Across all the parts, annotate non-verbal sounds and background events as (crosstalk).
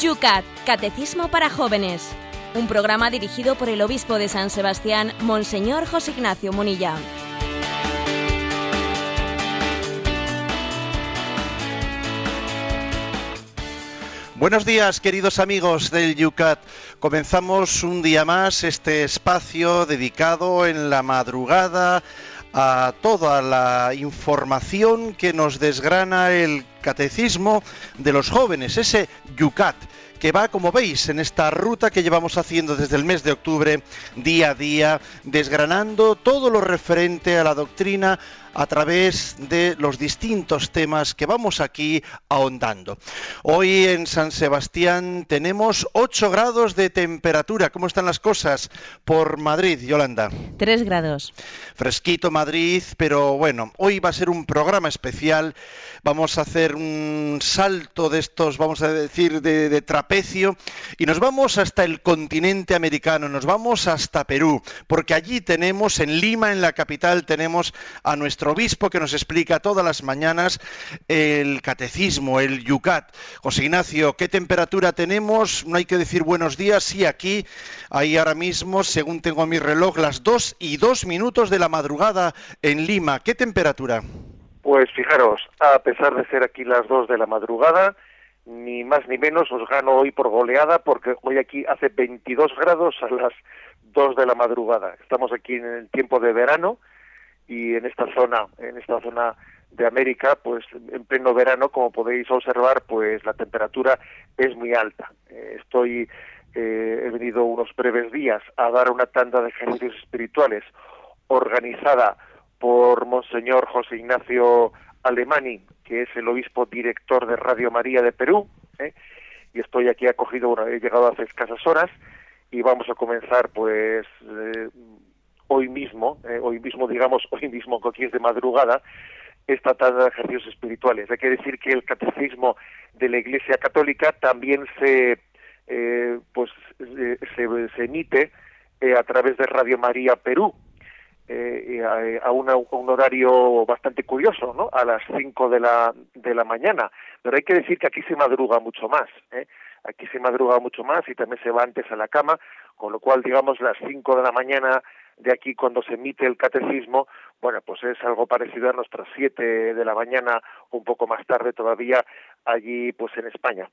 Yucat, Catecismo para Jóvenes. Un programa dirigido por el obispo de San Sebastián, Monseñor José Ignacio Munilla. Buenos días, queridos amigos del Yucat. Comenzamos un día más este espacio dedicado en la madrugada a toda la información que nos desgrana el catecismo de los jóvenes, ese Yucat que va, como veis, en esta ruta que llevamos haciendo desde el mes de octubre, día a día, desgranando todo lo referente a la doctrina a través de los distintos temas que vamos aquí ahondando. Hoy en San Sebastián tenemos 8 grados de temperatura. ¿Cómo están las cosas por Madrid, Yolanda? 3 grados. Fresquito Madrid, pero bueno, hoy va a ser un programa especial. Vamos a hacer un salto de estos, vamos a decir, de, de y nos vamos hasta el continente americano, nos vamos hasta Perú, porque allí tenemos, en Lima, en la capital, tenemos a nuestro obispo que nos explica todas las mañanas el catecismo, el yucat. José Ignacio, ¿qué temperatura tenemos? No hay que decir buenos días, sí, aquí, ahí ahora mismo, según tengo mi reloj, las dos y dos minutos de la madrugada en Lima. ¿Qué temperatura? Pues fijaros, a pesar de ser aquí las dos de la madrugada, ni más ni menos os gano hoy por goleada porque hoy aquí hace 22 grados a las 2 de la madrugada. Estamos aquí en el tiempo de verano y en esta zona, en esta zona de América, pues en pleno verano, como podéis observar, pues la temperatura es muy alta. Eh, estoy, eh, he venido unos breves días a dar una tanda de ejercicios espirituales organizada por Monseñor José Ignacio Alemani, que es el obispo director de Radio María de Perú, ¿eh? y estoy aquí acogido, he llegado hace escasas horas, y vamos a comenzar pues hoy mismo, eh, hoy mismo, digamos, (laughs) hoy mismo, aquí es de madrugada, esta tarde de ejercicios espirituales. Hay que decir que el catecismo de la Iglesia Católica también se, eh, pues, se, emite eh, a través de Radio María Perú, eh, a, a, una, un horario bastante curioso, ¿no? A las 5 de la, de la mañana. Pero hay que decir que aquí se madruga mucho más. ¿eh? Aquí se madruga mucho más y también se va antes a la cama, con lo cual, digamos, las 5 de la mañana de aquí cuando se emite el catecismo, bueno, pues es algo parecido a nuestras siete de la mañana, un poco más tarde todavía allí pues en España.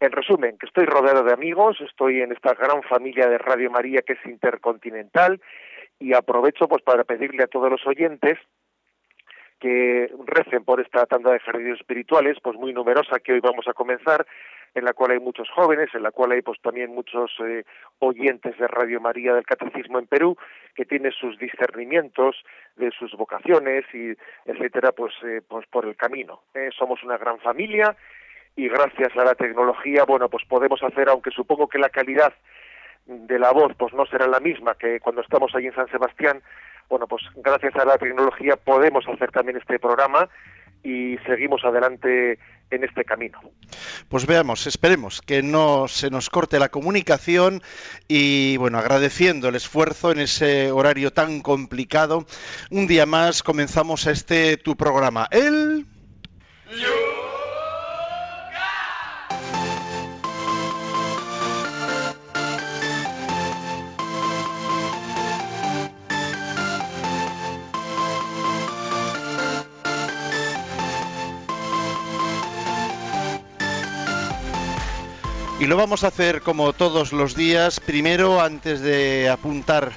En resumen, que estoy rodeado de amigos, estoy en esta gran familia de Radio María que es intercontinental y aprovecho pues para pedirle a todos los oyentes que recen por esta tanda de ejercicios espirituales, pues muy numerosa que hoy vamos a comenzar, en la cual hay muchos jóvenes, en la cual hay pues también muchos eh, oyentes de Radio María del Catecismo en Perú, que tienen sus discernimientos de sus vocaciones y etcétera, pues, eh, pues por el camino. Eh, somos una gran familia y gracias a la tecnología, bueno, pues podemos hacer, aunque supongo que la calidad de la voz pues no será la misma que cuando estamos ahí en San Sebastián, bueno, pues gracias a la tecnología podemos hacer también este programa y seguimos adelante en este camino. Pues veamos, esperemos que no se nos corte la comunicación y bueno, agradeciendo el esfuerzo en ese horario tan complicado, un día más comenzamos este tu programa, el Y lo vamos a hacer como todos los días. Primero, antes de apuntar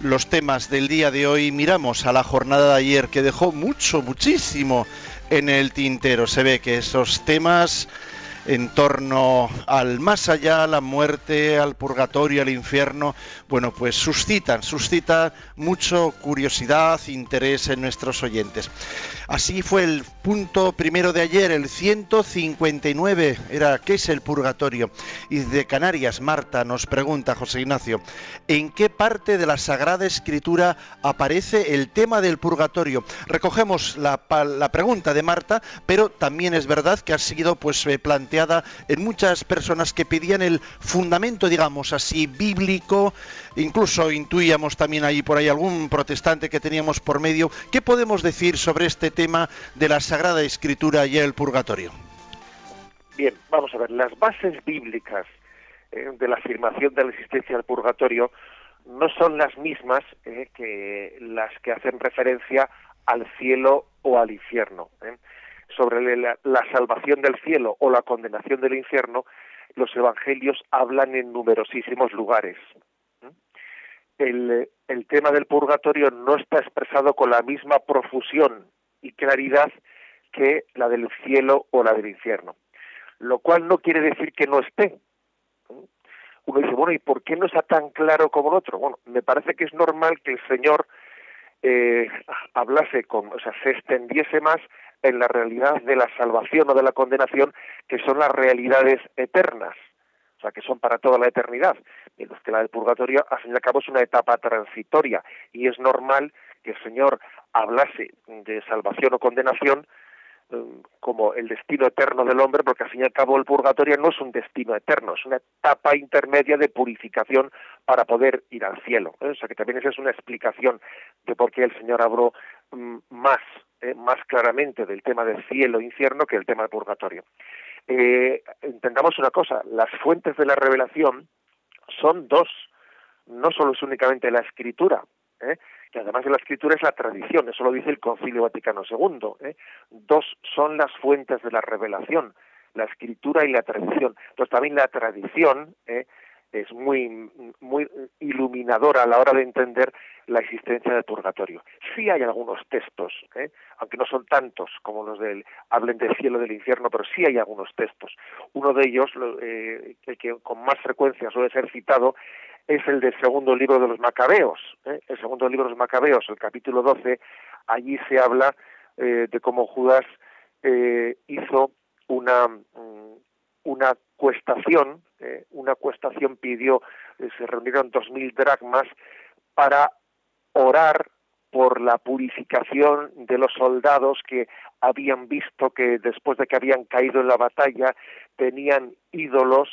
los temas del día de hoy, miramos a la jornada de ayer que dejó mucho, muchísimo en el tintero. Se ve que esos temas en torno al más allá, la muerte, al purgatorio, al infierno, bueno, pues suscitan, suscita mucho curiosidad, interés en nuestros oyentes. Así fue el punto primero de ayer, el 159, era ¿qué es el purgatorio? Y de Canarias, Marta nos pregunta, José Ignacio, ¿en qué parte de la Sagrada Escritura aparece el tema del purgatorio? Recogemos la, la pregunta de Marta, pero también es verdad que ha sido pues eh, en muchas personas que pedían el fundamento, digamos así, bíblico, incluso intuíamos también ahí por ahí algún protestante que teníamos por medio. ¿Qué podemos decir sobre este tema de la Sagrada Escritura y el purgatorio? Bien, vamos a ver, las bases bíblicas eh, de la afirmación de la existencia del purgatorio no son las mismas eh, que las que hacen referencia al cielo o al infierno. ¿eh? Sobre la, salvación del cielo o la condenación del infierno, los evangelios hablan en numerosísimos lugares. El, el tema del purgatorio no está expresado con la misma profusión y claridad que la del cielo o la del infierno. Lo cual no quiere decir que no esté, uno dice, bueno, ¿y por qué no está tan claro como el otro? Bueno, me parece que es normal que el Señor eh, hablase con, o sea, se extendiese más en la realidad de la salvación o de la condenación, que son las realidades eternas, o sea, que son para toda la eternidad, mientras que la del purgatorio, al fin y al cabo, es una etapa transitoria, y es normal que el Señor hablase de salvación o condenación Mm, como el destino eterno del hombre, porque al fin y al cabo el purgatorio no es un destino eterno, es una etapa intermedia de purificación para poder ir al cielo. ¿eh? O sea que también esa es una explicación de por qué el Señor habló mm, más, ¿eh? más claramente del tema del cielo e infierno que el tema del purgatorio. Eh, entendamos una cosa, las fuentes de la revelación son dos, no solo es únicamente la escritura, ¿eh? que además de la escritura es la tradición, eso lo dice el Concilio Vaticano II. ¿eh? Dos son las fuentes de la revelación, la escritura y la tradición. Entonces también la tradición ¿eh? Es muy, muy iluminadora a la hora de entender la existencia del purgatorio. Sí hay algunos textos, ¿eh? aunque no son tantos como los del hablen del cielo del infierno, pero sí hay algunos textos. Uno de ellos, eh, el que con más frecuencia suele ser citado, es el del segundo libro de los Macabeos. ¿eh? El segundo libro de los Macabeos, el capítulo 12, allí se habla eh, de cómo Judas eh, hizo una, mm, una cuestación, una cuestación pidió, se reunieron dos mil dracmas para orar por la purificación de los soldados que habían visto que después de que habían caído en la batalla tenían ídolos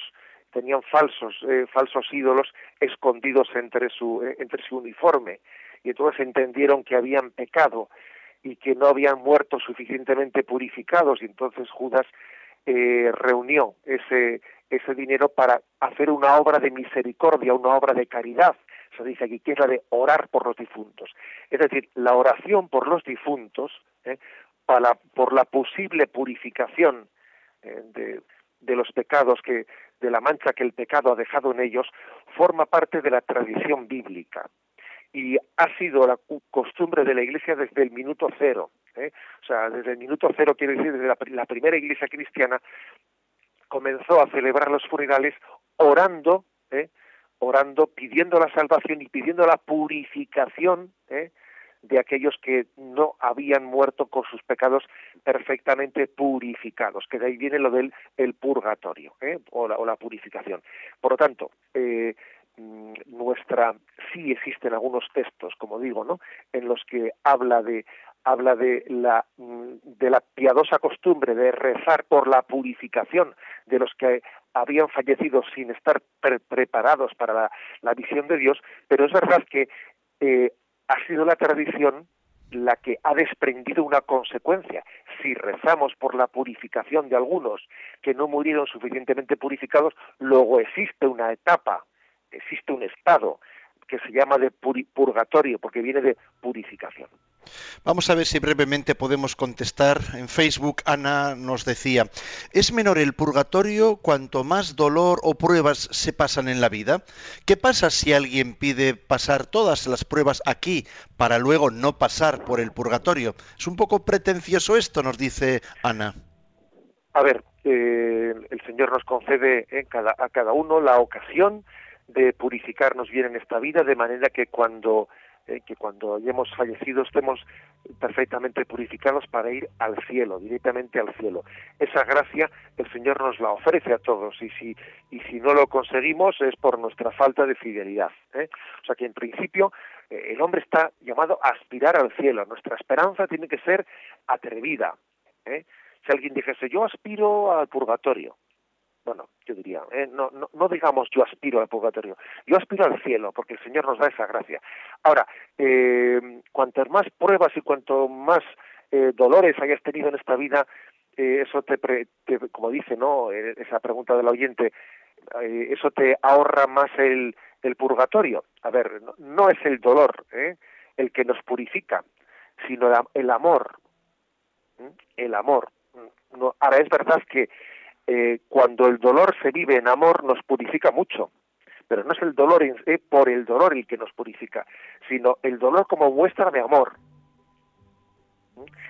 tenían falsos eh, falsos ídolos escondidos entre su eh, entre su uniforme. Y entonces entendieron que habían pecado y que no habían muerto suficientemente purificados. Y entonces Judas eh, reunió ese ese dinero para hacer una obra de misericordia, una obra de caridad. Se dice aquí que es la de orar por los difuntos. Es decir, la oración por los difuntos, para, por la posible purificación de, de los pecados que de la mancha que el pecado ha dejado en ellos forma parte de la tradición bíblica y ha sido la costumbre de la Iglesia desde el minuto cero. ¿Eh? O sea, desde el minuto cero quiere decir desde la, primera Iglesia cristiana comenzó a celebrar los funerales orando, ¿eh? orando, pidiendo la salvación y pidiendo la purificación ¿eh? de aquellos que no habían muerto con sus pecados perfectamente purificados, que de ahí viene lo del el purgatorio ¿eh? o, la, o, la, purificación. Por lo tanto, eh, mm, nuestra sí existen algunos textos, como digo, ¿no? en los que habla de habla de la mm, de la piadosa costumbre de rezar por la purificación de los que habían fallecido sin estar preparados para la, la, visión de Dios, pero es verdad que eh, ha sido la tradición la que ha desprendido una consecuencia. Si rezamos por la purificación de algunos que no murieron suficientemente purificados, luego existe una etapa, existe un estado que se llama de purgatorio, porque viene de purificación. Vamos a ver si brevemente podemos contestar. En Facebook Ana nos decía, ¿es menor el purgatorio cuanto más dolor o pruebas se pasan en la vida? ¿Qué pasa si alguien pide pasar todas las pruebas aquí para luego no pasar por el purgatorio? Es un poco pretencioso esto, nos dice Ana. A ver, eh, el Señor nos concede eh, a cada uno la ocasión de purificarnos bien en esta vida, de manera que cuando eh, que cuando hayamos fallecido estemos perfectamente purificados para ir al cielo, directamente al cielo. Esa gracia el Señor nos la ofrece a todos y si, y si no lo conseguimos es por nuestra falta de fidelidad. ¿eh? O sea que en principio eh, el hombre está llamado a aspirar al cielo. Nuestra esperanza tiene que ser atrevida. Si alguien dijese yo aspiro al purgatorio, bueno, yo diría, eh, no, no, no, digamos yo aspiro al purgatorio, yo aspiro al cielo, porque el Señor nos da esa gracia. Ahora, eh, cuantas más pruebas y cuanto más eh, dolores hayas tenido en esta vida, eh, eso te, como dice, ¿no? Eh, esa pregunta del oyente, eso te ahorra más el, el purgatorio. A ver, no, es el dolor el que nos purifica, sino el amor. El amor. No, ahora, es verdad que cuando el dolor se vive en amor nos purifica mucho pero no es el dolor por el dolor el que nos purifica, sino el dolor como muestra de amor.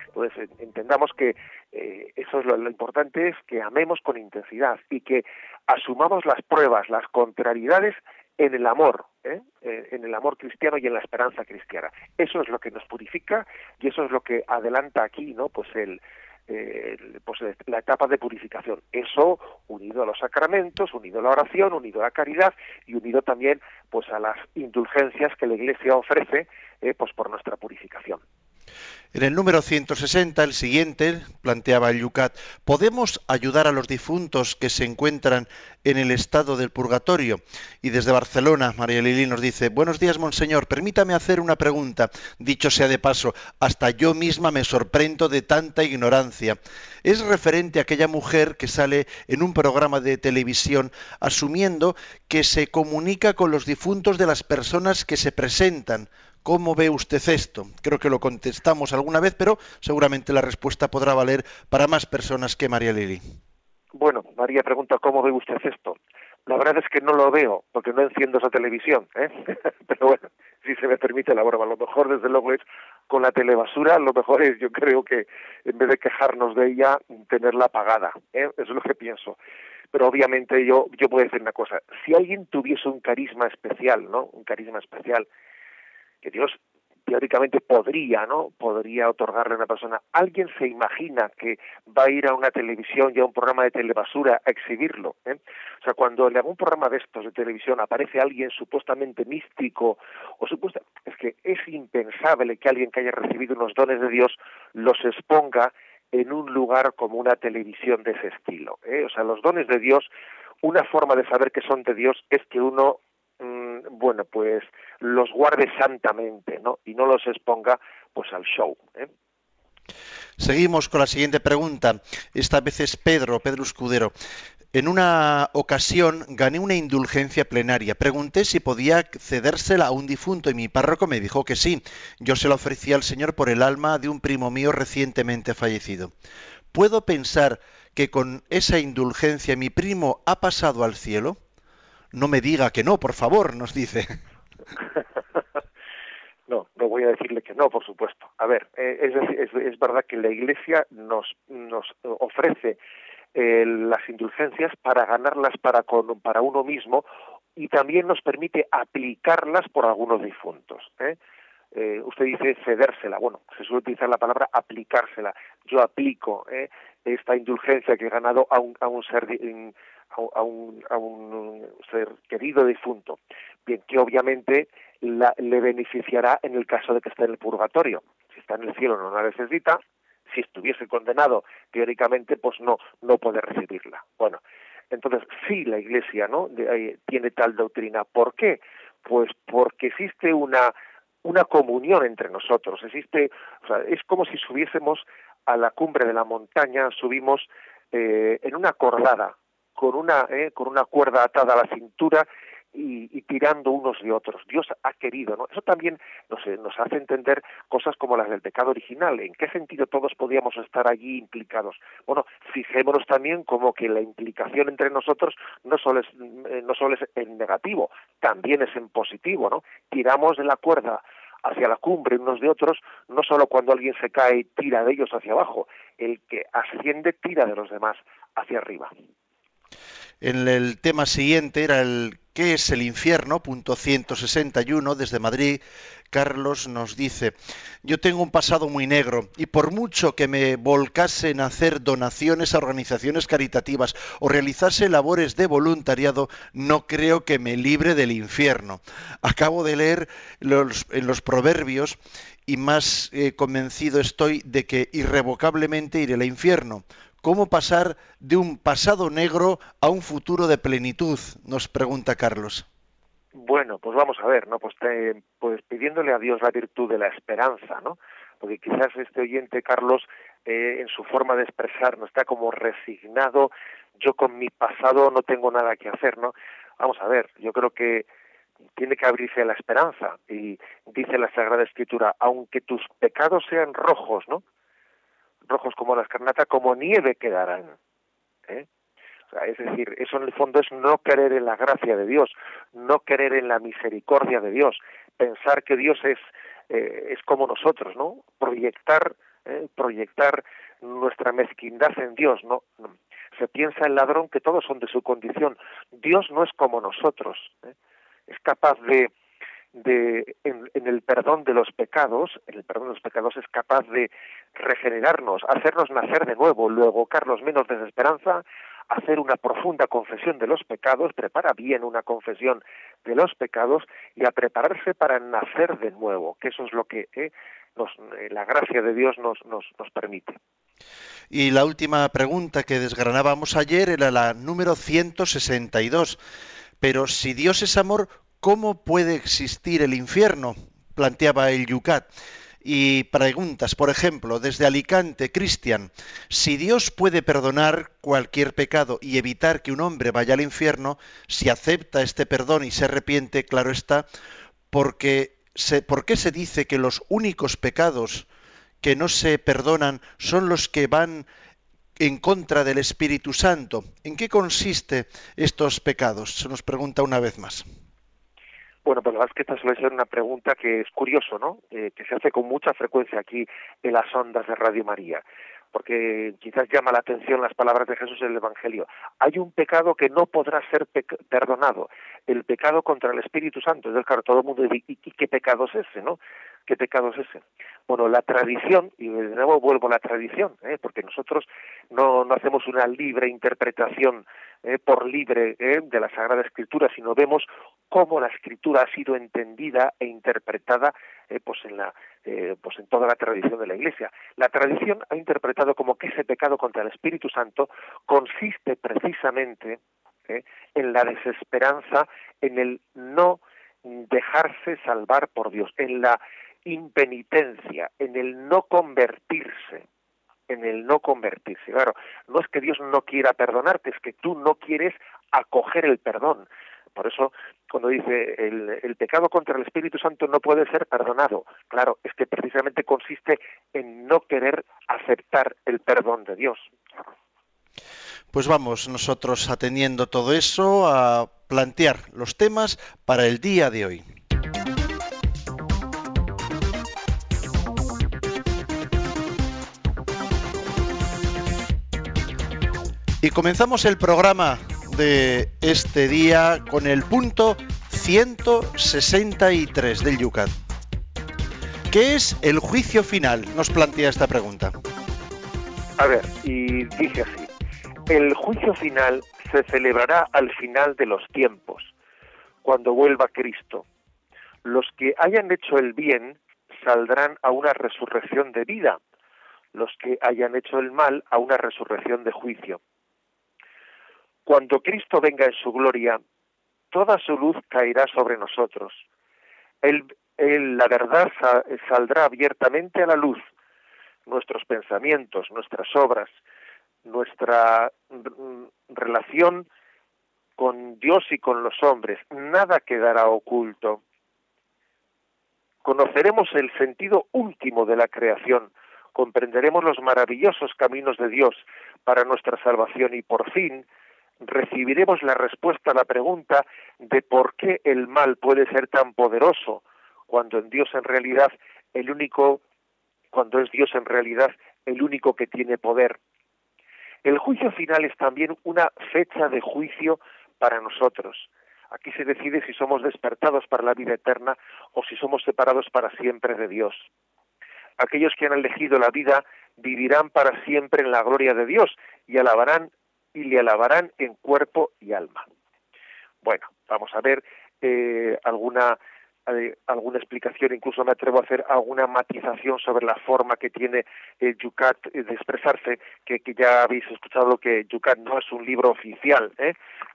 Entonces, entendamos que eh, eso es lo, importante es que amemos con intensidad y que asumamos las pruebas, las contrariedades en el amor, ¿eh? Eh, en el amor cristiano y en la esperanza cristiana. Eso es lo que nos purifica y eso es lo que adelanta aquí, ¿no? Pues el, pues la etapa de purificación. Eso unido a los sacramentos, unido a la oración, unido a la caridad y unido también pues a las indulgencias que la Iglesia ofrece pues por nuestra purificación. En el número 160, el siguiente, planteaba el Yucat, ¿podemos ayudar a los difuntos que se encuentran en el estado del purgatorio? Y desde Barcelona, María Lili nos dice, buenos días, monseñor, permítame hacer una pregunta. Dicho sea de paso, hasta yo misma me sorprendo de tanta ignorancia. Es referente a aquella mujer que sale en un programa de televisión asumiendo que se comunica con los difuntos de las personas que se presentan ¿Cómo ve usted esto? Creo que lo contestamos alguna vez, pero seguramente la respuesta podrá valer para más personas que María Lili. Bueno, María pregunta, ¿cómo ve usted esto? La verdad es que no lo veo, porque no enciendo esa televisión, ¿eh? (laughs) pero bueno, si se me permite la broma, lo mejor desde luego es con la telebasura, lo mejor es, yo creo que en vez de quejarnos de ella, tenerla apagada, ¿eh? es lo que pienso pero obviamente yo yo puedo decir una cosa si alguien tuviese un carisma especial no un carisma especial que Dios teóricamente podría, ¿no? Podría otorgarle a una persona. ¿Alguien se imagina que va a ir a una televisión y a un programa de telebasura a exhibirlo? ¿eh? O sea, cuando en algún programa de estos de televisión aparece alguien supuestamente místico o supuesta, es que es impensable que alguien que haya recibido unos dones de Dios los exponga en un lugar como una televisión de ese estilo. ¿eh? O sea, los dones de Dios, una forma de saber que son de Dios es que uno Bueno, pues los guarde santamente, ¿no? Y no los exponga, pues al show. ¿eh? Seguimos con la siguiente pregunta. Esta vez es Pedro, Pedro Escudero. En una ocasión gané una indulgencia plenaria. Pregunté si podía cedérsela a un difunto y mi párroco me dijo que sí. Yo se la ofrecí al Señor por el alma de un primo mío recientemente fallecido. ¿Puedo pensar que con esa indulgencia mi primo ha pasado al cielo? No me diga que no, por favor, nos dice. (laughs) No, no voy a decirle que no, por supuesto. A ver, eh, es, es, verdad que la Iglesia nos, nos ofrece eh, las indulgencias para ganarlas para, para uno mismo y también nos permite aplicarlas por algunos difuntos. ¿eh? usted dice cedérsela. Bueno, se suele utilizar la palabra aplicársela. Yo aplico esta indulgencia que he ganado a un, a un ser a, un, a un ser querido difunto, bien que obviamente le beneficiará en el caso de que esté en el purgatorio. Si está en el cielo no la necesita, si estuviese condenado teóricamente pues no no puede recibirla. Bueno, entonces sí la Iglesia no tiene tal doctrina. ¿Por qué? Pues porque existe una una comunión entre nosotros. Existe, o sea, es como si subiésemos a la cumbre de la montaña, subimos eh, en una cordada, con una, eh, con una cuerda atada a la cintura y, tirando unos de otros. Dios ha querido, ¿no? Eso también nos, eh, nos hace entender cosas como las del pecado original. ¿En qué sentido todos podíamos estar allí implicados? Bueno, fijémonos también como que la implicación entre nosotros no solo es, eh, no solo es en negativo, también es en positivo, ¿no? Tiramos de la cuerda hacia la cumbre unos de otros, no solo cuando alguien se cae tira de ellos hacia abajo, el que asciende tira de los demás hacia arriba. En el tema siguiente era el ¿qué es el infierno? Punto 161 desde Madrid. Carlos nos dice, yo tengo un pasado muy negro y por mucho que me volcase en hacer donaciones a organizaciones caritativas o realizase labores de voluntariado, no creo que me libre del infierno. Acabo de leer en los proverbios y más eh, convencido estoy de que irrevocablemente iré al infierno ¿Cómo pasar de un pasado negro a un futuro de plenitud? Nos pregunta Carlos. Bueno, pues vamos a ver, ¿no? Pues, pues pidiéndole a Dios la virtud de la esperanza, ¿no? Porque quizás este oyente, Carlos, eh, en su forma de expresar, no está como resignado, yo con mi pasado no tengo nada que hacer, ¿no? Vamos a ver, yo creo que tiene que abrirse la esperanza y dice la Sagrada Escritura, aunque tus pecados sean rojos, ¿no? Rojos como la escarnata, como nieve quedarán. ¿eh? es decir, eso en el fondo es no querer en la gracia de Dios, no querer en la misericordia de Dios, pensar que Dios es, eh, es como nosotros, ¿no? Proyectar, eh, proyectar nuestra mezquindad en Dios, ¿no? Se piensa el ladrón que todos son de su condición. Dios no es como nosotros. ¿eh? Es capaz de, de en, el perdón de los pecados, en el perdón de los pecados es capaz de regenerarnos, hacernos nacer de nuevo, luego carlos menos desesperanza, hacer una profunda confesión de los pecados, prepara bien una confesión de los pecados y a prepararse para nacer de nuevo, que eso es lo que eh, nos, eh, la gracia de Dios nos, nos, nos permite. Y la última pregunta que desgranábamos ayer era la número 162. Pero si Dios es amor, ¿cómo puede existir el infierno? planteaba el Yucat y preguntas, por ejemplo, desde Alicante, Cristian, si Dios puede perdonar cualquier pecado y evitar que un hombre vaya al infierno, si acepta este perdón y se arrepiente, claro está, porque se, ¿por qué se dice que los únicos pecados que no se perdonan son los que van en contra del Espíritu Santo? ¿En qué consiste estos pecados? Se nos pregunta una vez más. Bueno, pues la verdad es que esta suele ser una pregunta que es curioso, ¿no? Eh, que se hace con mucha frecuencia aquí en las ondas de Radio María, porque quizás llama la atención las palabras de Jesús en el Evangelio. Hay un pecado que no podrá ser perdonado, el pecado contra el Espíritu Santo. Entonces, claro, todo el mundo dice, ¿y, qué pecado es ese, no? ¿Qué pecado es ese? Bueno, la tradición, y de nuevo vuelvo a la tradición, ¿eh? porque nosotros no, no hacemos una libre interpretación eh, por libre eh, de la Sagrada Escritura, sino vemos cómo la Escritura ha sido entendida e interpretada eh, pues en la pues en toda la tradición de la Iglesia. La tradición ha interpretado como que ese pecado contra el Espíritu Santo consiste precisamente en la desesperanza, en el no dejarse salvar por Dios, en la impenitencia, en el no convertirse en el no convertirse. Claro, no es que Dios no quiera perdonarte, es que tú no quieres acoger el perdón. Por eso, cuando dice el, el, pecado contra el Espíritu Santo no puede ser perdonado, claro, es que precisamente consiste en no querer aceptar el perdón de Dios. Pues vamos nosotros atendiendo todo eso a plantear los temas para el día de hoy. Y comenzamos el programa de este día con el punto 163 del Yucat. ¿Qué es el juicio final? Nos plantea esta pregunta. A ver, y dice así, el juicio final se celebrará al final de los tiempos, cuando vuelva Cristo. Los que hayan hecho el bien saldrán a una resurrección de vida, los que hayan hecho el mal a una resurrección de juicio. Cuando Cristo venga en su gloria, toda su luz caerá sobre nosotros. la verdad saldrá abiertamente a la luz. Nuestros pensamientos, nuestras obras, nuestra relación con Dios y con los hombres, nada quedará oculto. Conoceremos el sentido último de la creación, comprenderemos los maravillosos caminos de Dios para nuestra salvación y por fin recibiremos la respuesta a la pregunta de por qué el mal puede ser tan poderoso cuando en Dios en realidad el único cuando es Dios en realidad el único que tiene poder. El juicio final es también una fecha de juicio para nosotros. Aquí se decide si somos despertados para la vida eterna o si somos separados para siempre de Dios. Aquellos que han elegido la vida vivirán para siempre en la gloria de Dios y alabarán y le alabarán en cuerpo y alma. Bueno, vamos a ver eh, alguna eh, alguna explicación, incluso me atrevo a hacer alguna matización sobre la forma que tiene eh, Yucat de expresarse, que, que, ya habéis escuchado que Yucat no es un libro oficial,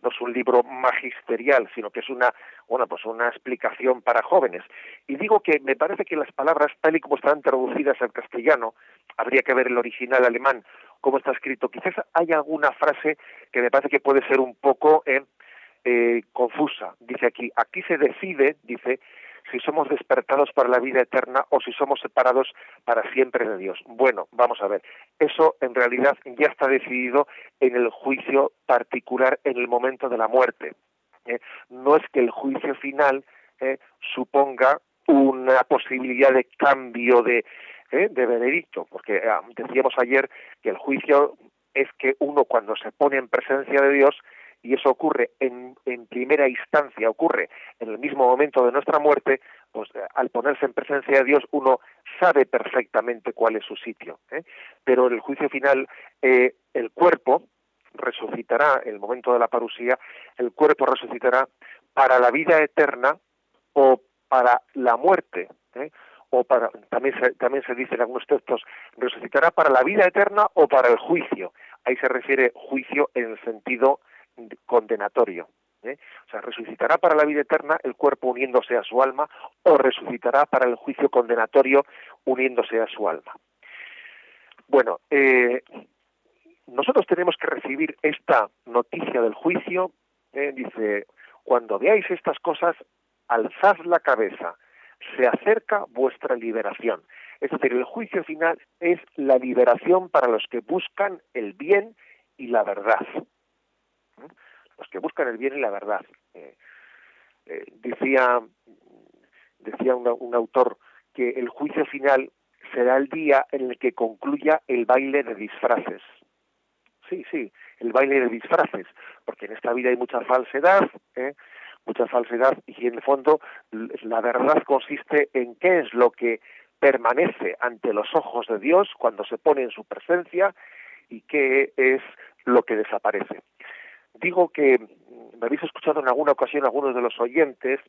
no es un libro magisterial, sino que es una, bueno, pues una explicación para jóvenes. Y digo que me parece que las palabras, tal y como están traducidas al castellano, habría que ver el original alemán, cómo está escrito. Quizás hay alguna frase que me parece que puede ser un poco eh, eh, confusa. Dice aquí, aquí se decide, dice, si somos despertados para la vida eterna o si somos separados para siempre de Dios. Bueno, vamos a ver, eso en realidad ya está decidido en el juicio particular en el momento de la muerte. ¿eh? No es que el juicio final ¿eh? suponga una posibilidad de cambio de, ¿eh? de veredicto, porque ah, decíamos ayer que el juicio es que uno cuando se pone en presencia de Dios y eso ocurre en, en, primera instancia, ocurre en el mismo momento de nuestra muerte, pues eh, al ponerse en presencia de Dios uno sabe perfectamente cuál es su sitio. ¿eh? Pero en el juicio final eh, el cuerpo resucitará, en el momento de la parusía, el cuerpo resucitará para la vida eterna o para la muerte. ¿eh? O para también se, también se dice en algunos textos resucitará para la vida eterna o para el juicio ahí se refiere juicio en el sentido condenatorio. ¿eh? O sea, resucitará para la vida eterna el cuerpo uniéndose a su alma o resucitará para el juicio condenatorio uniéndose a su alma. Bueno, eh, nosotros tenemos que recibir esta noticia del juicio, ¿eh? dice, cuando veáis estas cosas, alzad la cabeza, se acerca vuestra liberación. Es decir, el juicio final es la liberación para los que buscan el bien y la verdad los que buscan el bien y la verdad. Eh, eh, decía decía un autor que el juicio final será el día en el que concluya el baile de disfraces. Sí, sí, el baile de disfraces, porque en esta vida hay mucha falsedad, ¿eh? Mucha falsedad y en el fondo la verdad consiste en qué es lo que permanece ante los ojos de Dios cuando se pone en su presencia y qué es lo que desaparece digo que me habéis escuchado en alguna ocasión algunos de los oyentes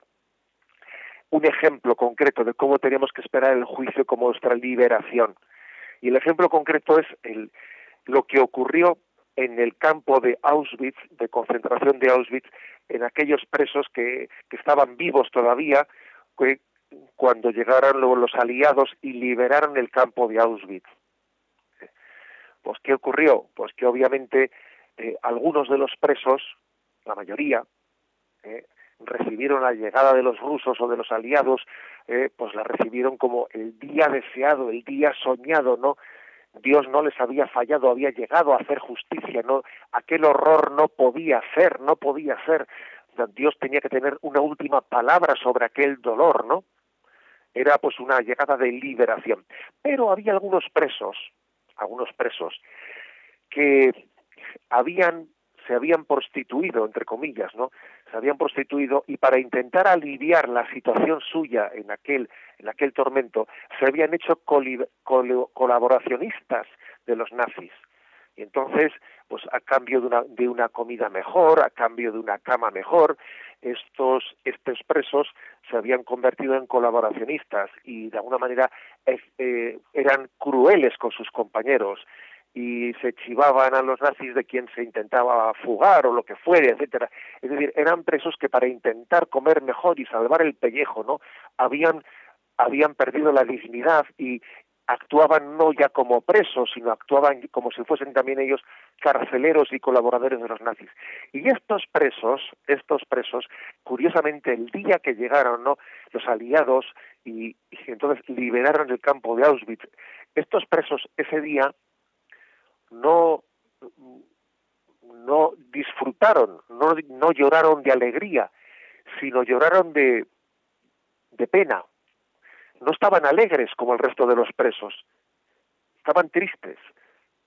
un ejemplo concreto de cómo tenemos que esperar el juicio como nuestra liberación. Y el ejemplo concreto es el, lo que ocurrió en el campo de Auschwitz, de concentración de Auschwitz, en aquellos presos que, estaban vivos todavía cuando llegaron los aliados y liberaron el campo de Auschwitz. Pues, ¿qué ocurrió? Pues que obviamente eh, algunos de los presos, la mayoría, eh, recibieron la llegada de los rusos o de los aliados, eh, pues la recibieron como el día deseado, el día soñado, ¿no? Dios no les había fallado, había llegado a hacer justicia, no, aquel horror no podía ser, no podía ser. Dios tenía que tener una última palabra sobre aquel dolor, ¿no? Era pues una llegada de liberación. Pero había algunos presos, algunos presos, que habían se habían prostituido entre comillas no se habían prostituido y para intentar aliviar la situación suya en aquel en aquel tormento se habían hecho colaboracionistas de los nazis. Y entonces pues a cambio de una, de una comida mejor a cambio de una cama mejor estos estos presos se habían convertido en colaboracionistas y de alguna manera eh, eran crueles con sus compañeros y se chivaban a los nazis de quien se intentaba fugar o lo que fuera, etcétera. Es decir, eran presos que para intentar comer mejor y salvar el pellejo, ¿no? Habían habían perdido la dignidad y actuaban no ya como presos, sino actuaban como si fuesen también ellos carceleros y colaboradores de los nazis. Y estos presos, estos presos, curiosamente el día que llegaron, ¿no? los aliados y entonces liberaron el campo de Auschwitz, estos presos ese día no, no disfrutaron, no, no lloraron de alegría, sino lloraron de, de pena. No estaban alegres como el resto de los presos, estaban tristes,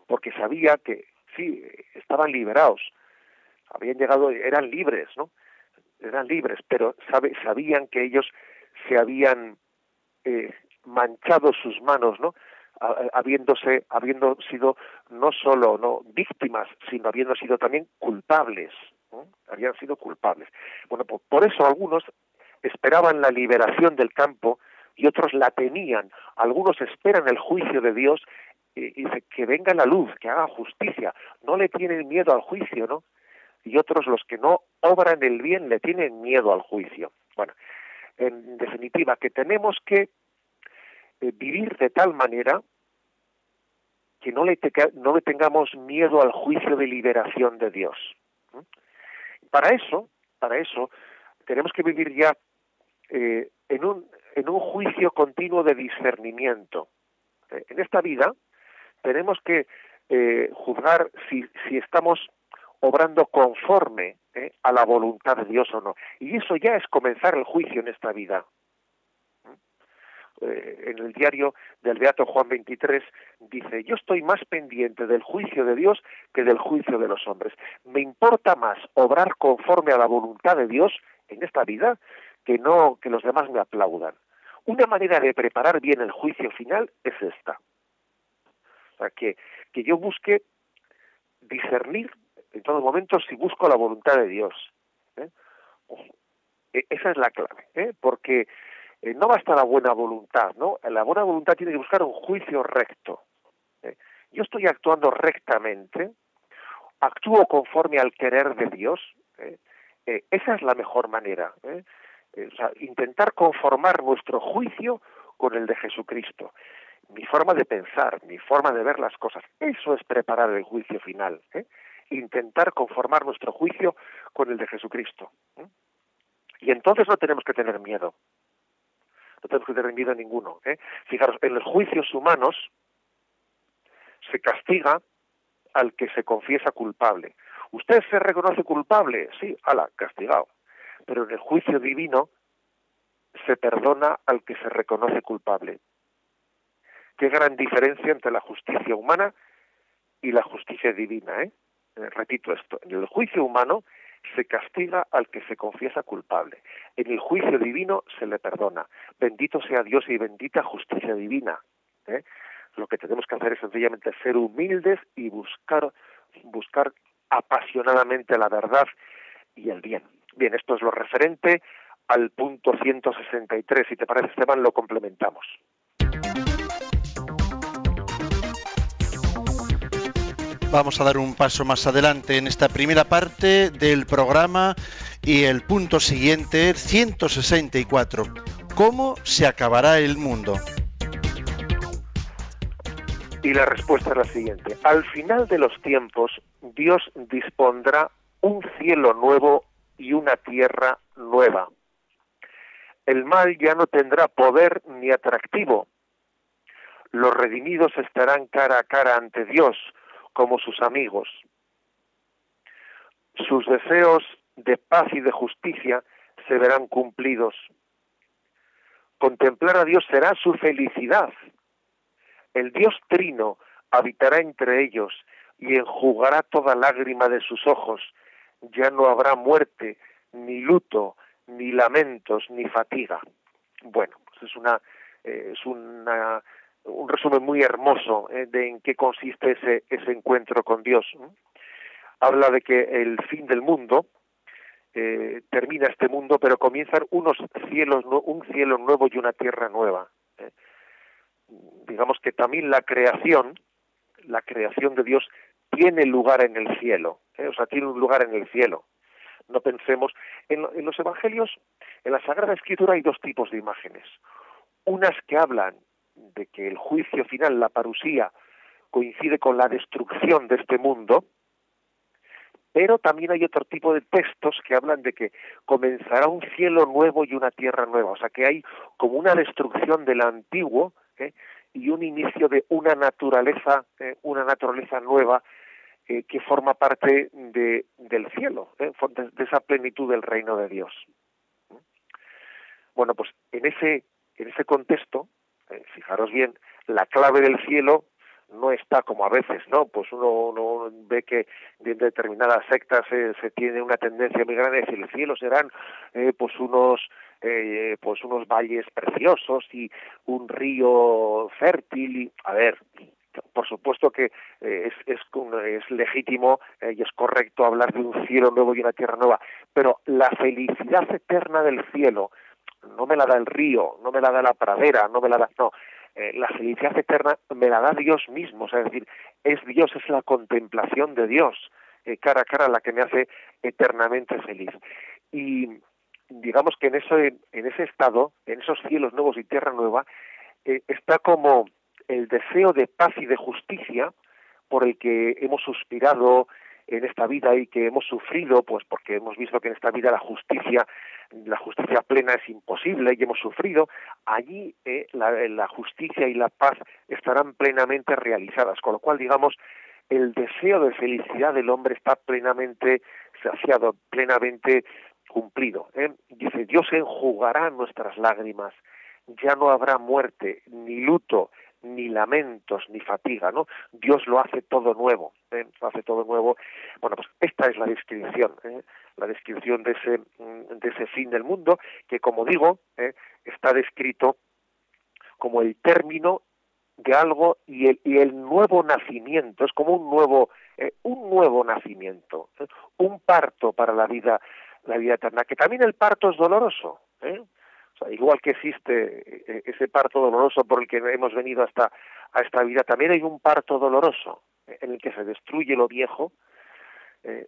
porque sabía que sí, estaban liberados, habían llegado, eran libres, ¿no? Eran libres, pero sabe, sabían que ellos se habían eh, manchado sus manos, ¿no? Habiéndose habiendo sido no solo no víctimas sino habiendo sido también culpables habían sido culpables bueno por, eso algunos esperaban la liberación del campo y otros la tenían. Algunos esperan el juicio de Dios y, que venga la luz, que haga justicia. No le tienen miedo al juicio, ¿no? Y otros, los que no obran el bien, le tienen miedo al juicio. Bueno, en definitiva, que tenemos que eh, vivir de tal manera que no le, no le tengamos miedo al juicio de liberación de Dios. Para eso, para eso, tenemos que vivir ya eh, en, un, en un juicio continuo de discernimiento. Eh, en esta vida tenemos que eh, juzgar si, si estamos obrando conforme a la voluntad de Dios o no. Y eso ya es comenzar el juicio en esta vida. En el diario del Beato Juan 23 dice, yo estoy más pendiente del juicio de Dios que del juicio de los hombres. Me importa más obrar conforme a la voluntad de Dios en esta vida que no que los demás me aplaudan. Una manera de preparar bien el juicio final es esta. O sea, que, que yo busque discernir en todo momento si busco la voluntad de Dios. ¿eh? E, esa es la clave, ¿eh? porque eh, no basta la buena voluntad, ¿no? La buena voluntad tiene que buscar un juicio recto. ¿eh? Yo estoy actuando rectamente, actúo conforme al querer de Dios. esa es la mejor manera. Eh, o sea, intentar conformar nuestro juicio con el de Jesucristo. Mi forma de pensar, mi forma de ver las cosas, eso es preparar el juicio final. ¿eh? Intentar conformar nuestro juicio con el de Jesucristo. ¿eh? Y entonces no tenemos que tener miedo. No tenemos que tener a ninguno. ¿eh? Fijaros, en los juicios humanos se castiga al que se confiesa culpable. ¿Usted se reconoce culpable? Sí, ala, castigado pero en el juicio divino se perdona al que se reconoce culpable. Qué gran diferencia entre la justicia humana y la justicia divina, ¿eh? ¿eh? Repito esto, en el juicio humano se castiga al que se confiesa culpable. En el juicio divino se le perdona. Bendito sea Dios y bendita justicia divina. ¿eh? Lo que tenemos que hacer es sencillamente ser humildes y buscar, buscar apasionadamente la verdad y el bien. Bien, esto es lo referente al punto 163. Si te parece, Esteban, lo complementamos. Vamos a dar un paso más adelante en esta primera parte del programa y el punto siguiente, 164. ¿Cómo se acabará el mundo? Y la respuesta es la siguiente. Al final de los tiempos, Dios dispondrá un cielo nuevo y una tierra nueva. El mal ya no tendrá poder ni atractivo. Los redimidos estarán cara a cara ante Dios como sus amigos. Sus deseos de paz y de justicia se verán cumplidos. Contemplar a Dios será su felicidad. El Dios trino habitará entre ellos y enjugará toda lágrima de sus ojos ya no habrá muerte, ni luto, ni lamentos, ni fatiga. Bueno, pues es una, eh, es una, un resumen muy hermoso eh, de en qué consiste ese, ese encuentro con Dios. Habla de que el fin del mundo, eh, termina este mundo, pero comienzan unos cielos, un cielo nuevo y una tierra nueva. Digamos que también la creación, la creación de Dios tiene lugar en el cielo, ¿eh? o sea, tiene un lugar en el cielo. No pensemos, en, los evangelios, en la Sagrada Escritura hay dos tipos de imágenes. Unas que hablan de que el juicio final, la parusía, coincide con la destrucción de este mundo, pero también hay otro tipo de textos que hablan de que comenzará un cielo nuevo y una tierra nueva, o sea que hay como una destrucción del antiguo ¿eh? y un inicio de una naturaleza, ¿eh? una naturaleza nueva eh, que forma parte de, del cielo, ¿eh? de, esa plenitud del reino de Dios. Bueno, pues en ese, en ese contexto, eh, fijaros bien, la clave del cielo no está como a veces, ¿no? Pues uno, ve que en determinadas sectas se tiene una tendencia muy grande decir el cielo serán pues unos pues unos valles preciosos y un río fértil y a ver por supuesto que eh, es, es, legítimo eh, y es correcto hablar de un cielo nuevo y una tierra nueva, pero la felicidad eterna del cielo no me la da el río, no me la da la pradera, no me la da, no, eh, la felicidad eterna me la da Dios mismo, es decir, es Dios, es la contemplación de Dios, eh, cara a cara la que me hace eternamente feliz. Y digamos que en ese, en ese estado, en esos cielos nuevos y tierra nueva, eh, está como el deseo de paz y de justicia por el que hemos suspirado en esta vida y que hemos sufrido, pues porque hemos visto que en esta vida la justicia, la justicia plena es imposible y hemos sufrido, allí eh, la, justicia y la paz estarán plenamente realizadas, con lo cual digamos el deseo de felicidad del hombre está plenamente saciado, plenamente cumplido. ¿eh? Dice, Dios enjugará nuestras lágrimas, ya no habrá muerte, ni luto, ni lamentos, ni fatiga, ¿no? Dios lo hace todo nuevo, ¿eh? lo hace todo nuevo. Bueno, pues esta es la descripción, ¿eh? la descripción de ese, de ese fin del mundo, que como digo, ¿eh? está descrito como el término de algo y el, y el nuevo nacimiento, es como un nuevo, eh, un nuevo nacimiento, ¿eh? un parto para la vida, la vida eterna, que también el parto es doloroso, ¿eh? Igual que existe eh, ese parto doloroso por el que hemos venido hasta a esta vida, también hay un parto doloroso en el que se destruye lo viejo, eh,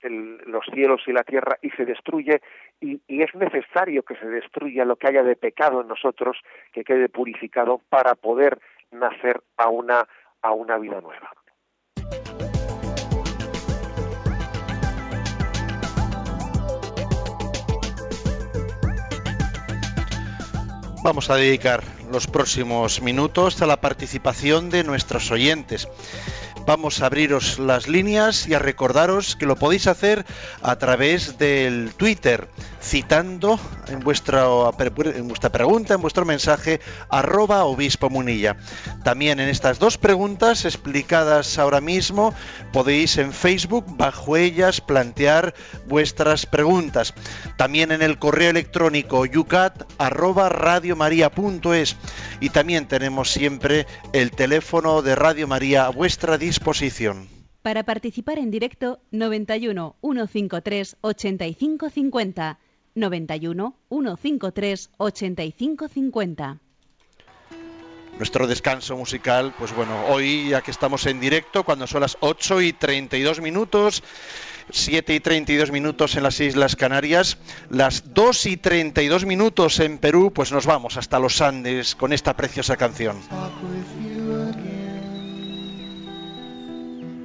el, los cielos y la tierra y se destruye y, y, es necesario que se destruya lo que haya de pecado en nosotros que quede purificado para poder nacer a una a una vida nueva. Vamos a dedicar los próximos minutos a la participación de nuestros oyentes vamos a abriros las líneas y a recordaros que lo podéis hacer a través del Twitter, citando en vuestra, en vuestra pregunta, en vuestro mensaje, arroba obispo munilla. También en estas dos preguntas explicadas ahora mismo, podéis en Facebook, bajo ellas, plantear vuestras preguntas. También en el correo electrónico yucat arroba radiomaria.es y también tenemos siempre el teléfono de Radio María a vuestra disposición disposición. Para participar en directo, 91 153 8550. 91 153 8550. Nuestro descanso musical, pues bueno, hoy ya que estamos en directo, cuando son las 8 y 32 minutos, 7 y 32 minutos en las Islas Canarias, las 2 y 32 minutos en Perú, pues nos vamos hasta los Andes con esta preciosa canción.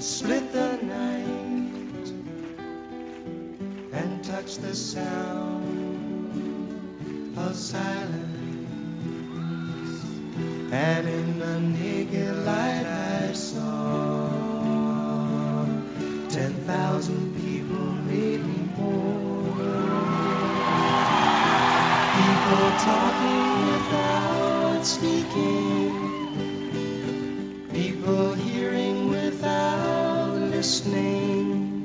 split the night and touch the sound of silence. And in the naked light I saw ten thousand people, maybe more. People talking without speaking. People hearing listening,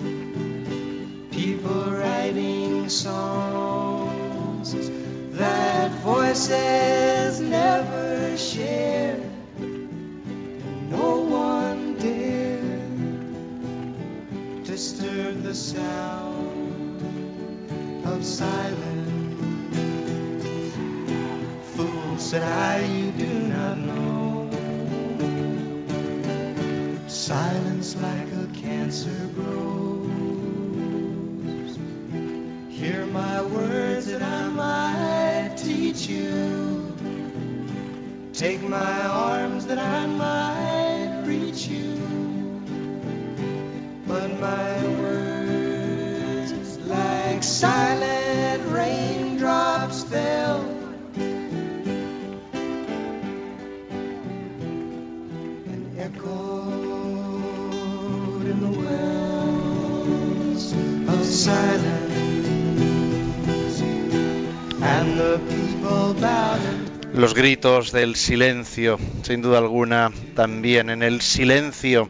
people writing songs that voices never share. No one dared disturb the sound of silence. Fool, said I, you do a cancer grows. Hear my words that I might teach you. Take my arms that I might Los gritos del silencio, sin duda alguna, también en el silencio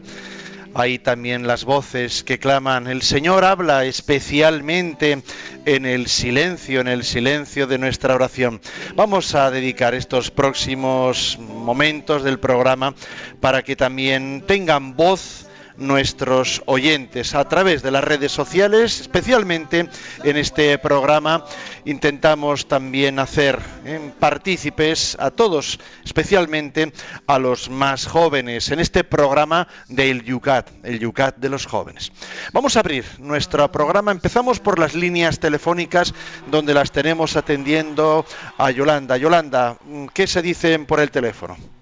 hay también las voces que claman, el Señor habla especialmente en el silencio, en el silencio de nuestra oración. Vamos a dedicar estos próximos momentos del programa para que también tengan voz nuestros oyentes a través de las redes sociales, especialmente en este programa intentamos también hacer eh, partícipes a todos, especialmente a los más jóvenes, en este programa del Yucat, el Yucat de los jóvenes. Vamos a abrir nuestro programa, empezamos por las líneas telefónicas donde las tenemos atendiendo a Yolanda. Yolanda, ¿qué se dicen por el teléfono?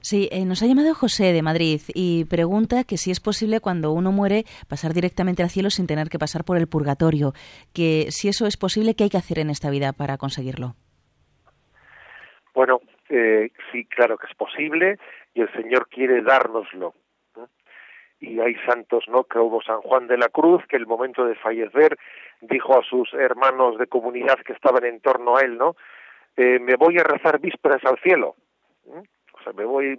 Sí, eh, nos ha llamado José de Madrid y pregunta que si es posible cuando uno muere pasar directamente al cielo sin tener que pasar por el purgatorio, que si eso es posible, ¿qué hay que hacer en esta vida para conseguirlo? Bueno, eh, sí, claro que es posible y el Señor quiere dárnoslo. ¿no? Y hay santos, ¿no? Que hubo San Juan de la Cruz, que el momento de fallecer dijo a sus hermanos de comunidad que estaban en torno a él, ¿no? Eh, me voy a rezar vísperas al cielo. ¿no? O sea, me voy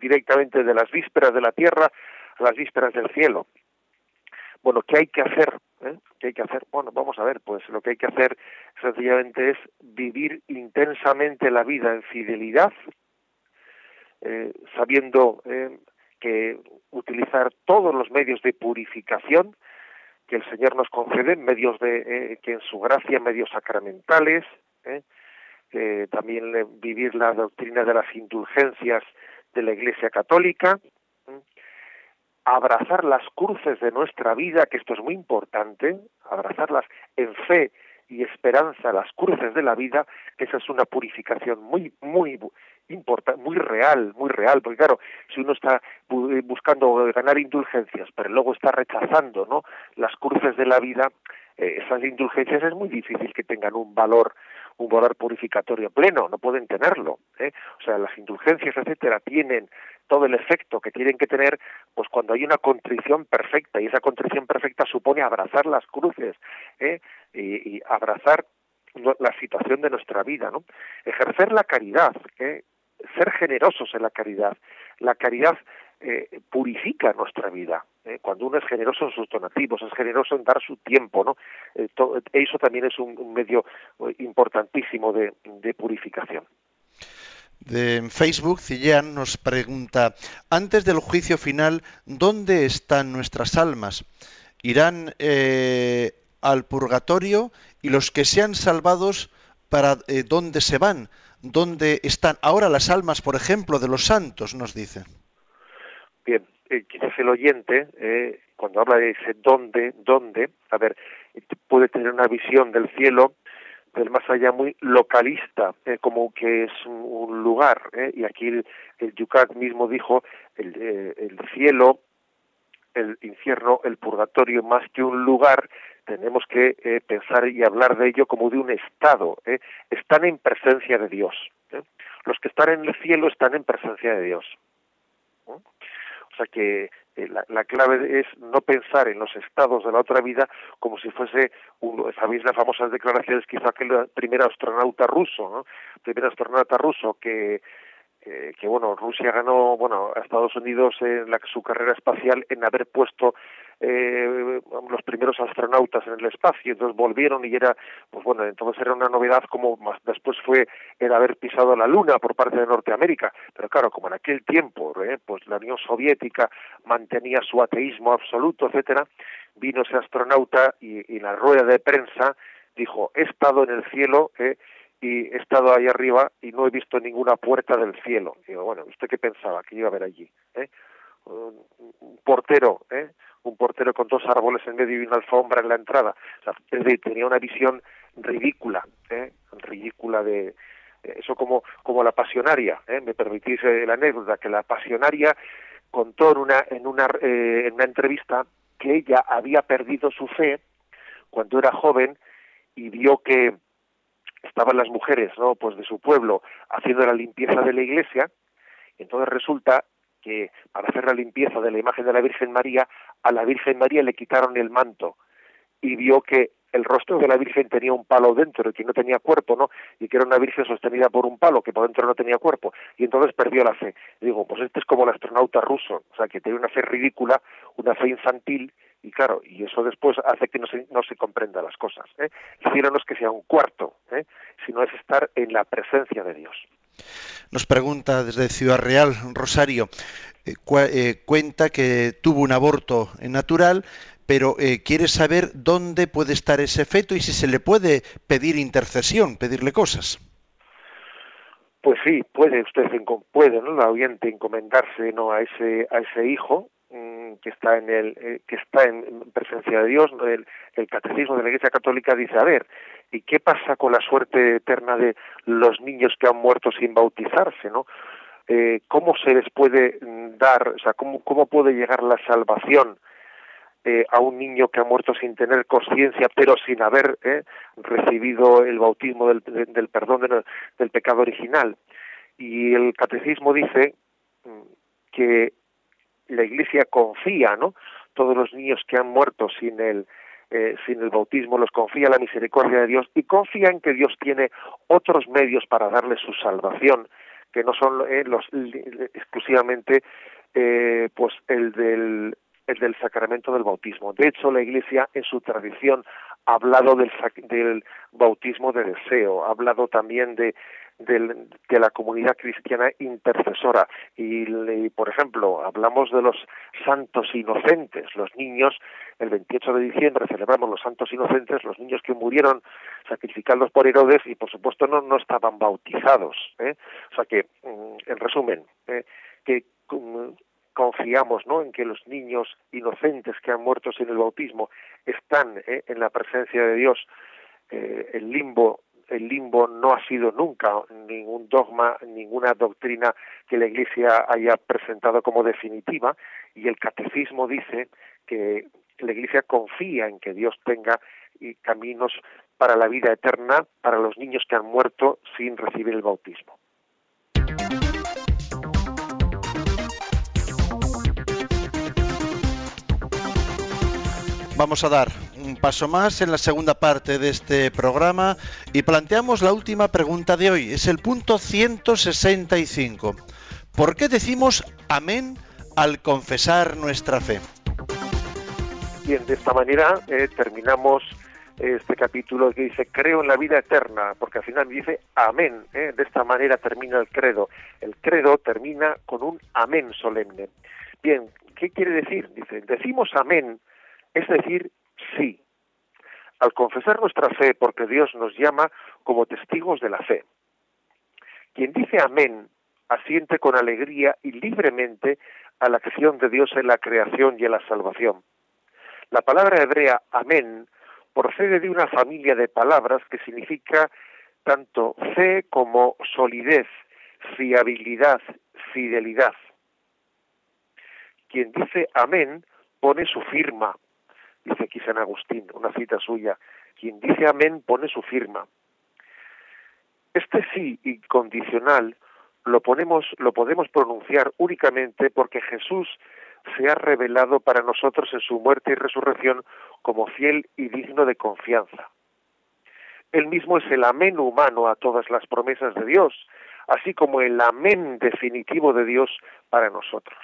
directamente de las vísperas de la tierra a las vísperas del cielo. Bueno, ¿qué hay que hacer? ¿Eh? ¿Qué hay que hacer? Bueno, vamos a ver, pues lo que hay que hacer sencillamente es vivir intensamente la vida en fidelidad, eh, sabiendo eh, que utilizar todos los medios de purificación que el Señor nos concede, medios de que en su gracia, medios sacramentales, eh, eh, también eh, vivir la doctrina de las indulgencias de la Iglesia Católica, ¿eh? abrazar las cruces de nuestra vida, que esto es muy importante, abrazarlas en fe y esperanza, las cruces de la vida, que esa es una purificación muy, muy importante, muy real, muy real, porque claro, si uno está buscando ganar indulgencias, pero luego está rechazando, ¿no? Las cruces de la vida, eh, esas indulgencias es muy difícil que tengan un valor un valor purificatorio pleno, no pueden tenerlo. ¿eh? O sea, las indulgencias, etcétera, tienen todo el efecto que tienen que tener, pues cuando hay una contrición perfecta, y esa contrición perfecta supone abrazar las cruces, ¿eh? y, y abrazar la situación de nuestra vida, ¿no? Ejercer la caridad, ¿eh? ser generosos en la caridad. La caridad eh, purifica nuestra vida. Eh, cuando uno es generoso en sus donativos, es generoso en dar su tiempo, ¿no? Eh, eso también es un, medio importantísimo de, purificación. De Facebook, Cillán nos pregunta, antes del juicio final, ¿dónde están nuestras almas? ¿Irán eh, al purgatorio? ¿Y los que sean salvados, para eh, dónde se van? ¿Dónde están ahora las almas, por ejemplo, de los santos? Nos dice. Bien, eh, quizás el oyente, eh, cuando habla de ese dónde, dónde, a ver, puede tener una visión del cielo del más allá muy localista, eh, como que es un, lugar, eh, y aquí el, el Yucat mismo dijo, el, eh, el cielo, el infierno, el purgatorio, más que un lugar, tenemos que eh, pensar y hablar de ello como de un estado, eh, están en presencia de Dios. Eh. Los que están en el cielo están en presencia de Dios. Que eh, la, la, clave es no pensar en los estados de la otra vida como si fuese, uno, sabéis las famosas declaraciones que hizo aquel primer astronauta ruso, ¿no? primer astronauta ruso que que bueno Rusia ganó bueno a Estados Unidos en la, su carrera espacial en haber puesto eh, los primeros astronautas en el espacio. Entonces volvieron y era pues bueno entonces era una novedad como más después fue el haber pisado la luna por parte de Norteamérica. Pero claro como en aquel tiempo eh, pues la Unión Soviética mantenía su ateísmo absoluto etcétera vino ese astronauta y, y la rueda de prensa dijo he estado en el cielo eh, y he estado ahí arriba y no he visto ninguna puerta del cielo. Digo, bueno, ¿usted qué pensaba que iba a haber allí? ¿Eh? Un, portero, ¿eh? un portero con dos árboles en medio y una alfombra en la entrada. O sea, tenía una visión ridícula, ¿eh? ridícula de, eso como, como la pasionaria, ¿eh? me permitís la anécdota, que la pasionaria contó en una, en una, en una entrevista que ella había perdido su fe cuando era joven y vio que estaban las mujeres, ¿no? Pues de su pueblo haciendo la limpieza de la iglesia, y entonces resulta que para hacer la limpieza de la imagen de la Virgen María, a la Virgen María le quitaron el manto y vio que el rostro de la Virgen tenía un palo dentro y que no tenía cuerpo, ¿no? Y que era una Virgen sostenida por un palo que por dentro no tenía cuerpo. Y entonces perdió la fe. digo, pues este es como el astronauta ruso, o sea, que tiene una fe ridícula, una fe infantil, y claro, y eso después hace que no se, no se comprenda las cosas. ¿eh? Que sea un cuarto, ¿eh? sino es estar en la presencia de Dios. Nos pregunta desde Ciudad Real, Rosario, eh, eh, cuenta que tuvo un aborto natural, pero eh, quiere saber dónde puede estar ese feto y si se le puede pedir intercesión, pedirle cosas. Pues sí, puede usted, puede, ¿no? La oyente encomendarse, ¿no? A ese, a ese hijo que está en el, que está en presencia de Dios. El, el catecismo de la Iglesia Católica dice, a ver, ¿Y qué pasa con la suerte eterna de los niños que han muerto sin bautizarse, no? Eh, ¿Cómo se les puede mm, dar, o sea, cómo, cómo puede llegar la salvación eh, a un niño que ha muerto sin tener conciencia, pero sin haber eh, recibido el bautismo del, del perdón del, del pecado original? Y el catecismo dice mm, que la Iglesia confía, ¿no? Todos los niños que han muerto sin el eh, sin el bautismo, los confía la misericordia de Dios y confía en que Dios tiene otros medios para darle su salvación, que no son eh, los exclusivamente eh, pues el del el del sacramento del bautismo. De hecho, la Iglesia en su tradición ha hablado del, del bautismo de deseo, ha hablado también de de la comunidad cristiana intercesora. Y, por ejemplo, hablamos de los santos inocentes, los niños, el 28 de diciembre celebramos los santos inocentes, los niños que murieron sacrificados por Herodes y, por supuesto, no, no estaban bautizados. ¿eh? O sea que, mm, en resumen, ¿eh? que mm, confiamos ¿no? en que los niños inocentes que han muerto sin el bautismo están ¿eh? en la presencia de Dios. el limbo el limbo no ha sido nunca ningún dogma, ninguna doctrina que la Iglesia haya presentado como definitiva y el catecismo dice que la Iglesia confía en que Dios tenga caminos para la vida eterna para los niños que han muerto sin recibir el bautismo. Vamos a dar un paso más en la segunda parte de este programa y planteamos la última pregunta de hoy. Es el punto 165. ¿Por qué decimos amén al confesar nuestra fe? Bien, de esta manera eh, terminamos este capítulo que dice creo en la vida eterna, porque al final dice amén. Eh, de esta manera termina el credo. El credo termina con un amén solemne. Bien, ¿qué quiere decir? Dice, decimos amén es decir, sí. Al confesar nuestra fe, porque Dios nos llama como testigos de la fe. Quien dice amén asiente con alegría y libremente a la acción de Dios en la creación y en la salvación. La palabra hebrea amén procede de una familia de palabras que significa tanto fe como solidez, fiabilidad, fidelidad. Quien dice amén pone su firma, dice aquí San Agustín, una cita suya, quien dice amén pone su firma. Este sí incondicional lo, ponemos, lo podemos pronunciar únicamente porque Jesús se ha revelado para nosotros en su muerte y resurrección como fiel y digno de confianza. Él mismo es el amén humano a todas las promesas de Dios, así como el amén definitivo de Dios para nosotros.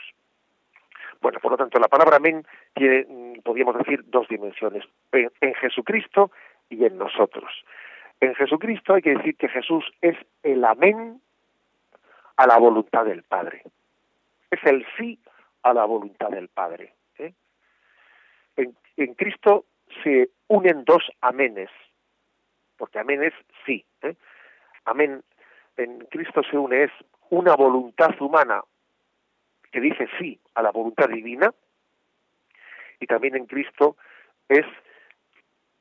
Bueno, por lo tanto, la palabra amén tiene, mm, podríamos decir, dos dimensiones, en, Jesucristo y en nosotros. En Jesucristo hay que decir que Jesús es el amén a la voluntad del Padre. Es el sí a la voluntad del Padre. ¿eh? En, en, Cristo se unen dos amenes, porque amén es sí. ¿eh? Amén en Cristo se une es una voluntad humana que dice sí a la voluntad divina y también en Cristo es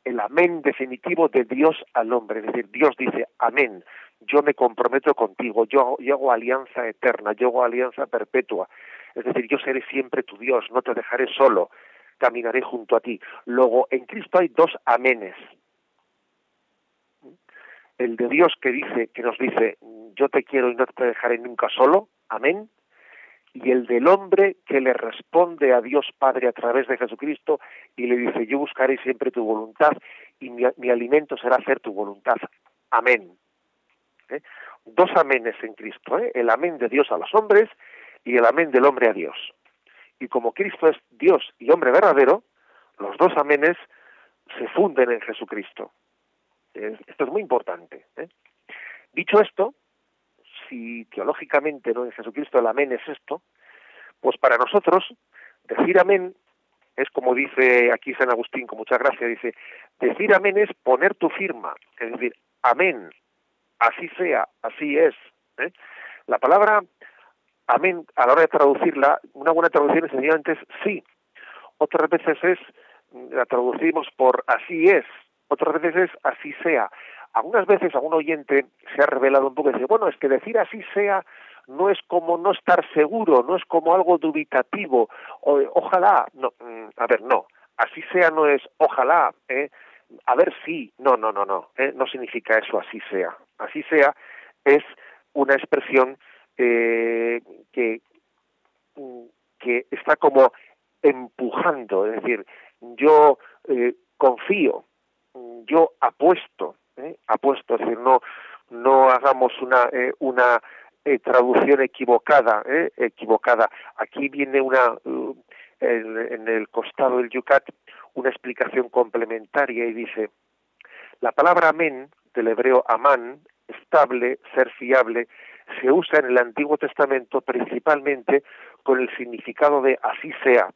el amén definitivo de Dios al hombre, es decir, Dios dice amén, yo me comprometo contigo, yo, yo hago alianza eterna, yo hago alianza perpetua. Es decir, yo seré siempre tu Dios, no te dejaré solo, caminaré junto a ti. Luego, en Cristo hay dos amenes. El de Dios que dice, que nos dice, yo te quiero y no te dejaré nunca solo, amén. Y el del hombre que le responde a Dios Padre a través de Jesucristo y le dice, yo buscaré siempre tu voluntad y mi, alimento será hacer tu voluntad. Amén. ¿Eh? Dos amenes en Cristo, ¿eh? el amén de Dios a los hombres y el amén del hombre a Dios. Y como Cristo es Dios y hombre verdadero, los dos amenes se funden en Jesucristo. Esto es muy importante. ¿eh? Dicho esto, si teológicamente no en Jesucristo el amén es esto, pues para nosotros decir amén es como dice aquí San Agustín con mucha gracia, dice, decir amén es poner tu firma, es decir, amén, así sea, así es. ¿eh? La palabra amén, a la hora de traducirla, una buena traducción es sencillamente es sí. Otras veces es, la traducimos por así es, otras veces es así sea. Algunas veces a un oyente se ha revelado un poco y dice, bueno, es que decir así sea no es como no estar seguro, no es como algo dubitativo, o, ojalá, no, mm, a ver, no, así sea no es ojalá, ¿eh? a ver si, no, no, no, no, ¿eh? no significa eso así sea, así sea es una expresión eh, que, que está como empujando, es decir, yo eh, confío, yo apuesto, ¿eh? apuesto, es decir, no, no hagamos una, eh, una eh, traducción equivocada, ¿eh? equivocada. Aquí viene una, uh, en, en, el costado del Yucat, una explicación complementaria y dice, la palabra amén, del hebreo amán, estable, ser fiable, se usa en el Antiguo Testamento principalmente con el significado de así sea,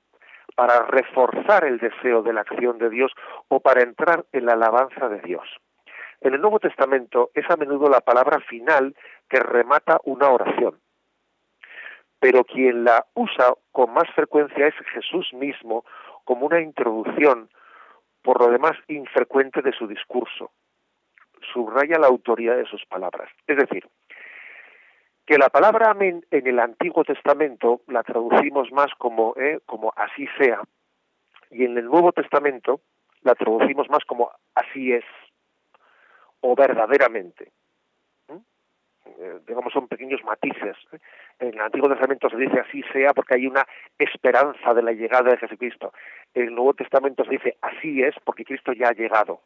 para reforzar el deseo de la acción de Dios o para entrar en la alabanza de Dios. En el Nuevo Testamento es a menudo la palabra final que remata una oración. Pero quien la usa con más frecuencia es Jesús mismo como una introducción, por lo demás infrecuente de su discurso. Subraya la autoridad de sus palabras. Es decir, que la palabra amén en el Antiguo Testamento la traducimos más como, eh, como así sea, y en el Nuevo Testamento la traducimos más como así es o verdaderamente. ¿Mm? Eh, digamos, son pequeños matices. ¿eh? En el Antiguo Testamento se dice así sea porque hay una esperanza de la llegada de Jesucristo. En el Nuevo Testamento se dice así es porque Cristo ya ha llegado.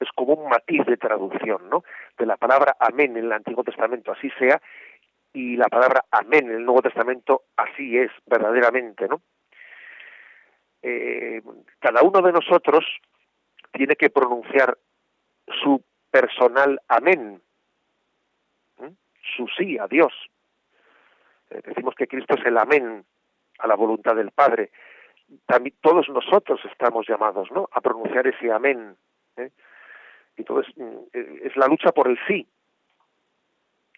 Es como un matiz de traducción, ¿no? De la palabra amén en el Antiguo Testamento, así sea, y la palabra amén en el Nuevo Testamento, así es, verdaderamente, ¿no? Eh, cada uno de nosotros tiene que pronunciar su personal amén, su sí a Dios. Eh, decimos que Cristo es el amén a la voluntad del Padre. También todos nosotros estamos llamados, ¿no? A pronunciar ese amén. ¿eh? Entonces mm, eh, es la lucha por el sí.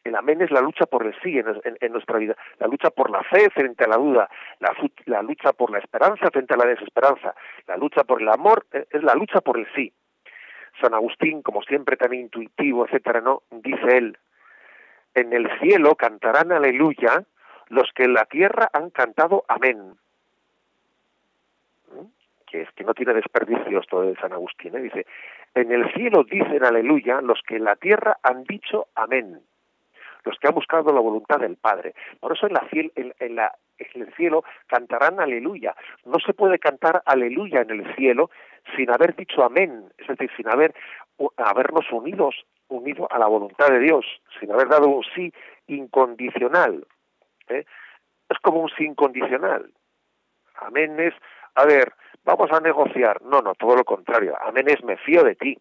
El amén es la lucha por el sí en, nuestra vida, la lucha por la fe frente a la duda, la, lucha por la esperanza frente a la desesperanza, la lucha por el amor eh, es la lucha por el sí. San Agustín, como siempre tan intuitivo, etcétera, no, dice él, en el cielo cantarán aleluya los que en la tierra han cantado amén. ¿Mm? Que es que no tiene desperdicio esto de San Agustín, ¿eh? dice, en el cielo dicen aleluya los que en la tierra han dicho amén los que han buscado la voluntad del Padre. Por eso en, la, en, en, la, en el cielo cantarán aleluya. No se puede cantar aleluya en el cielo sin haber dicho amén, es decir, sin haber habernos unidos unido a la voluntad de Dios, sin haber dado un sí incondicional. ¿eh? Es como un sí incondicional. Amén es, a ver, vamos a negociar. No, no, todo lo contrario. Amén es, me fío de ti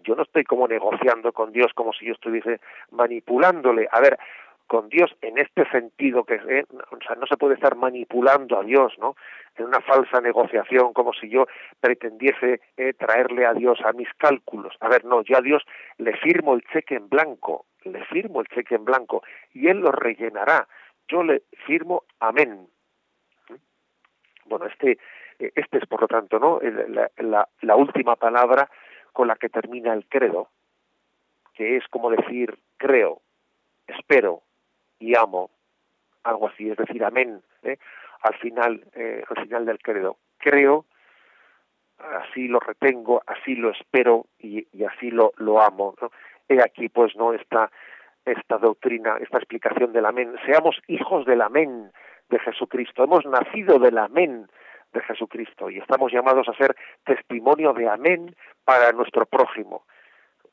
yo no estoy como negociando con Dios como si yo estuviese manipulándole. A ver, con Dios en este sentido que eh, o sea, no se puede estar manipulando a Dios, ¿no? En una falsa negociación como si yo pretendiese eh, traerle a Dios a mis cálculos. A ver, no, yo a Dios le firmo el cheque en blanco, le firmo el cheque en blanco y él lo rellenará. Yo le firmo amén. Bueno, este eh, este es por lo tanto, ¿no? La, la, la última palabra con la que termina el credo, que es como decir creo, espero y amo, algo así, es decir, amén, ¿eh? al final, eh, al final del credo. Creo, así lo retengo, así lo espero y, así lo, lo amo. ¿no? He aquí, pues, no esta, esta doctrina, esta explicación del amén. Seamos hijos del amén de Jesucristo. Hemos nacido del amén de Jesucristo y estamos llamados a ser testimonio de amén para nuestro prójimo.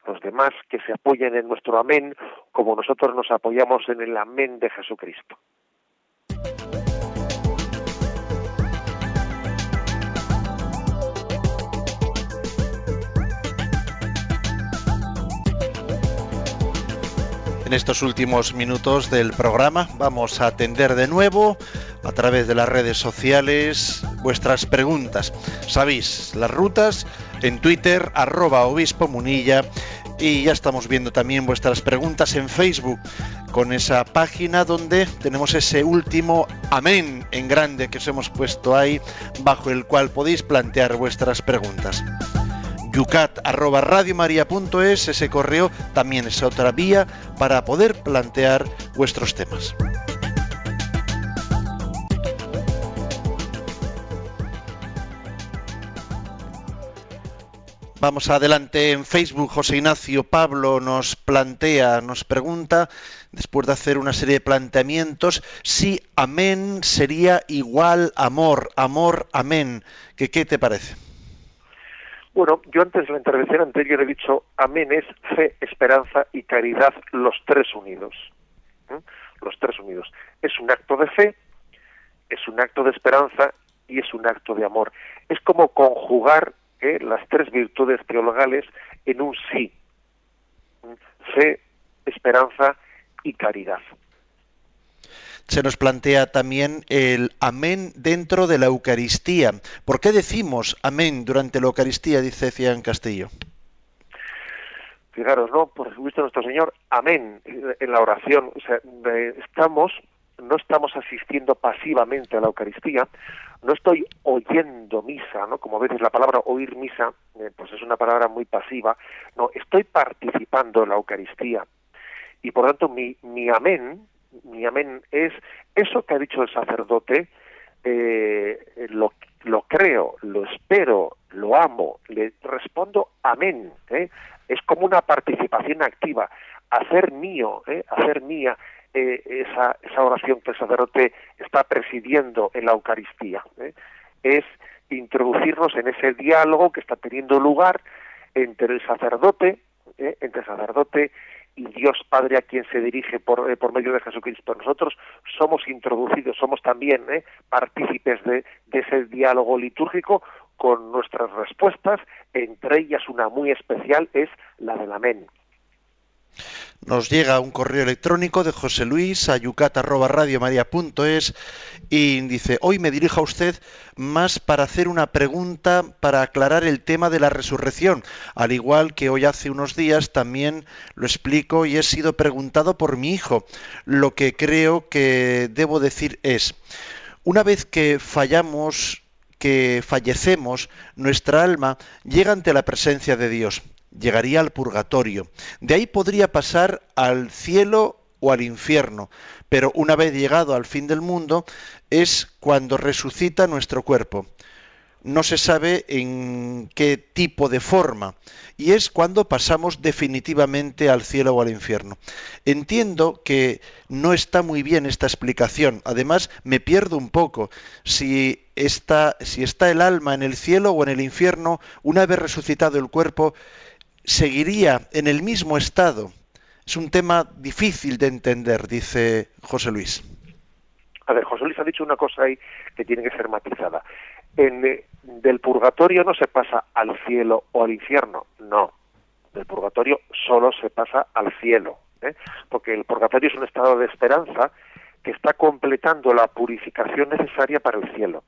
Los demás que se apoyen en nuestro amén como nosotros nos apoyamos en el amén de Jesucristo. En estos últimos minutos del programa vamos a atender de nuevo a través de las redes sociales vuestras preguntas. Sabéis, las rutas en Twitter, arroba obispo munilla y ya estamos viendo también vuestras preguntas en Facebook con esa página donde tenemos ese último amén en grande que os hemos puesto ahí bajo el cual podéis plantear vuestras preguntas yucat@radiomaria.es ese correo también es otra vía para poder plantear vuestros temas. Vamos adelante en Facebook. José Ignacio Pablo nos plantea, nos pregunta, después de hacer una serie de planteamientos, si amén sería igual amor, amor, amén. ¿Qué, te parece? Bueno, yo antes de la intervención anterior he dicho amén es fe, esperanza y caridad, los tres unidos. Los tres unidos. Es un acto de fe, es un acto de esperanza y es un acto de amor. Es como conjugar ¿eh? las tres virtudes teologales en un sí. Fe, esperanza y caridad se nos plantea también el amén dentro de la Eucaristía. ¿Por qué decimos amén durante la Eucaristía? Dice Cian Castillo. Fijaros, ¿no? Por supuesto, nuestro Señor, amén, en la oración. O sea, estamos, no estamos asistiendo pasivamente a la Eucaristía, no estoy oyendo misa, ¿no? Como veces la palabra oír misa, eh, pues es una palabra muy pasiva. No, estoy participando en la Eucaristía. Y por tanto, mi, mi amén, mi amén es eso que ha dicho el sacerdote, eh, lo, lo creo, lo espero, lo amo, le respondo amén. ¿eh? Es como una participación activa, hacer mío, hacer mía esa, esa oración que el sacerdote está presidiendo en la Eucaristía. Es introducirnos en ese diálogo que está teniendo lugar entre el sacerdote, entre el sacerdote y Dios Padre a quien se dirige por, eh, medio de Jesucristo. Nosotros somos introducidos, somos también eh, partícipes de, de ese diálogo litúrgico con nuestras respuestas, entre ellas una muy especial es la del amén. Nos llega un correo electrónico de José Luis a yucat@radiomaria.es y dice, hoy me dirijo a usted más para hacer una pregunta para aclarar el tema de la resurrección. Al igual que hoy hace unos días también lo explico y he sido preguntado por mi hijo. Lo que creo que debo decir es, una vez que fallamos, que fallecemos, nuestra alma llega ante la presencia de Dios llegaría al purgatorio. De ahí podría pasar al cielo o al infierno, pero una vez llegado al fin del mundo es cuando resucita nuestro cuerpo. No se sabe en qué tipo de forma y es cuando pasamos definitivamente al cielo o al infierno. Entiendo que no está muy bien esta explicación. Además, me pierdo un poco si está, si está el alma en el cielo o en el infierno una vez resucitado el cuerpo seguiría en el mismo estado. Es un tema difícil de entender, dice José Luis. A ver, José Luis ha dicho una cosa ahí que tiene que ser matizada. En, eh, del purgatorio no se pasa al cielo o al infierno, no. Del purgatorio solo se pasa al cielo, ¿eh? porque el purgatorio es un estado de esperanza que está completando la purificación necesaria para el cielo.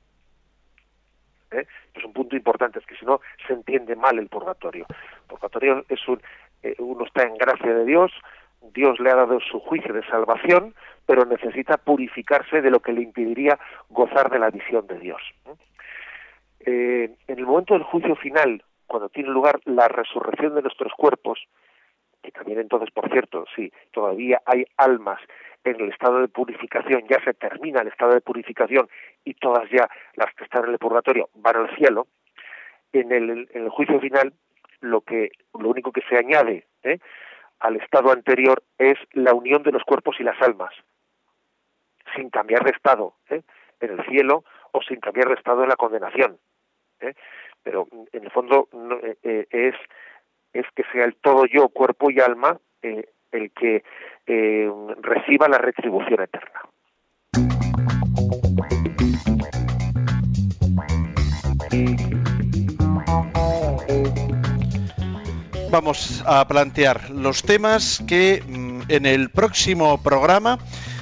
¿Eh? Es un punto importante, es que si no se entiende mal el purgatorio. Purgatorio es un, eh, uno está en gracia de Dios, Dios le ha dado su juicio de salvación, pero necesita purificarse de lo que le impediría gozar de la visión de Dios. Eh, en el momento del juicio final, cuando tiene lugar la resurrección de nuestros cuerpos, que también entonces, por cierto, si todavía hay almas en el estado de purificación, ya se termina el estado de purificación y todas ya las que están en el purgatorio van al cielo, en el, en el juicio final lo que lo único que se añade ¿eh? al estado anterior es la unión de los cuerpos y las almas, sin cambiar de estado ¿eh? en el cielo o sin cambiar de estado en la condenación. ¿eh? Pero en el fondo es es que sea el todo yo, cuerpo y alma, el que reciba la retribución eterna. vamos a plantear los temas que mm, en el próximo programa,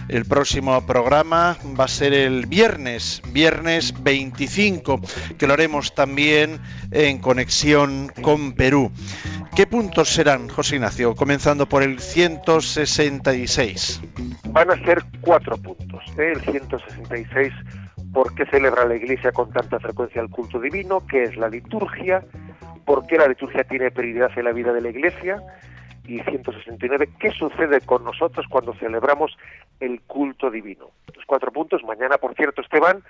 el próximo programa va a ser el viernes, viernes 25, que lo haremos también en conexión con Perú. ¿Qué puntos serán, José Ignacio? Comenzando por el 166. Van a ser cuatro puntos. ¿eh? El 166, ¿por qué celebra la Iglesia con tanta frecuencia el culto divino? ¿Qué es la liturgia? por qué la liturgia tiene prioridad en la vida de la Iglesia y 169, ¿qué sucede con nosotros cuando celebramos el culto divino? Los cuatro puntos, mañana, por cierto, Esteban,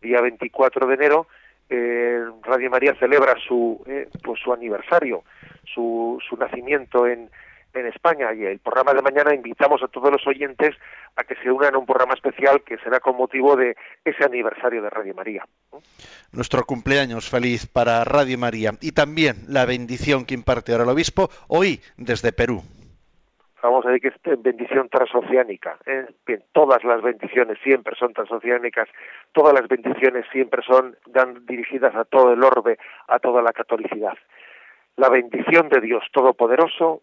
día 24 de enero, eh, Radio María celebra su, eh, pues su aniversario, su, su nacimiento en, en España y el programa de mañana invitamos a todos los oyentes a que se unan a un programa especial que será con motivo de ese aniversario de Radio María. Nuestro cumpleaños feliz para Radio María y también la bendición que imparte ahora el obispo hoy desde Perú. Vamos a decir que es bendición transoceánica. ¿eh? todas las bendiciones siempre son transoceánicas, todas las bendiciones siempre son dan, dirigidas a todo el orbe, a toda la catolicidad. La bendición de Dios Todopoderoso,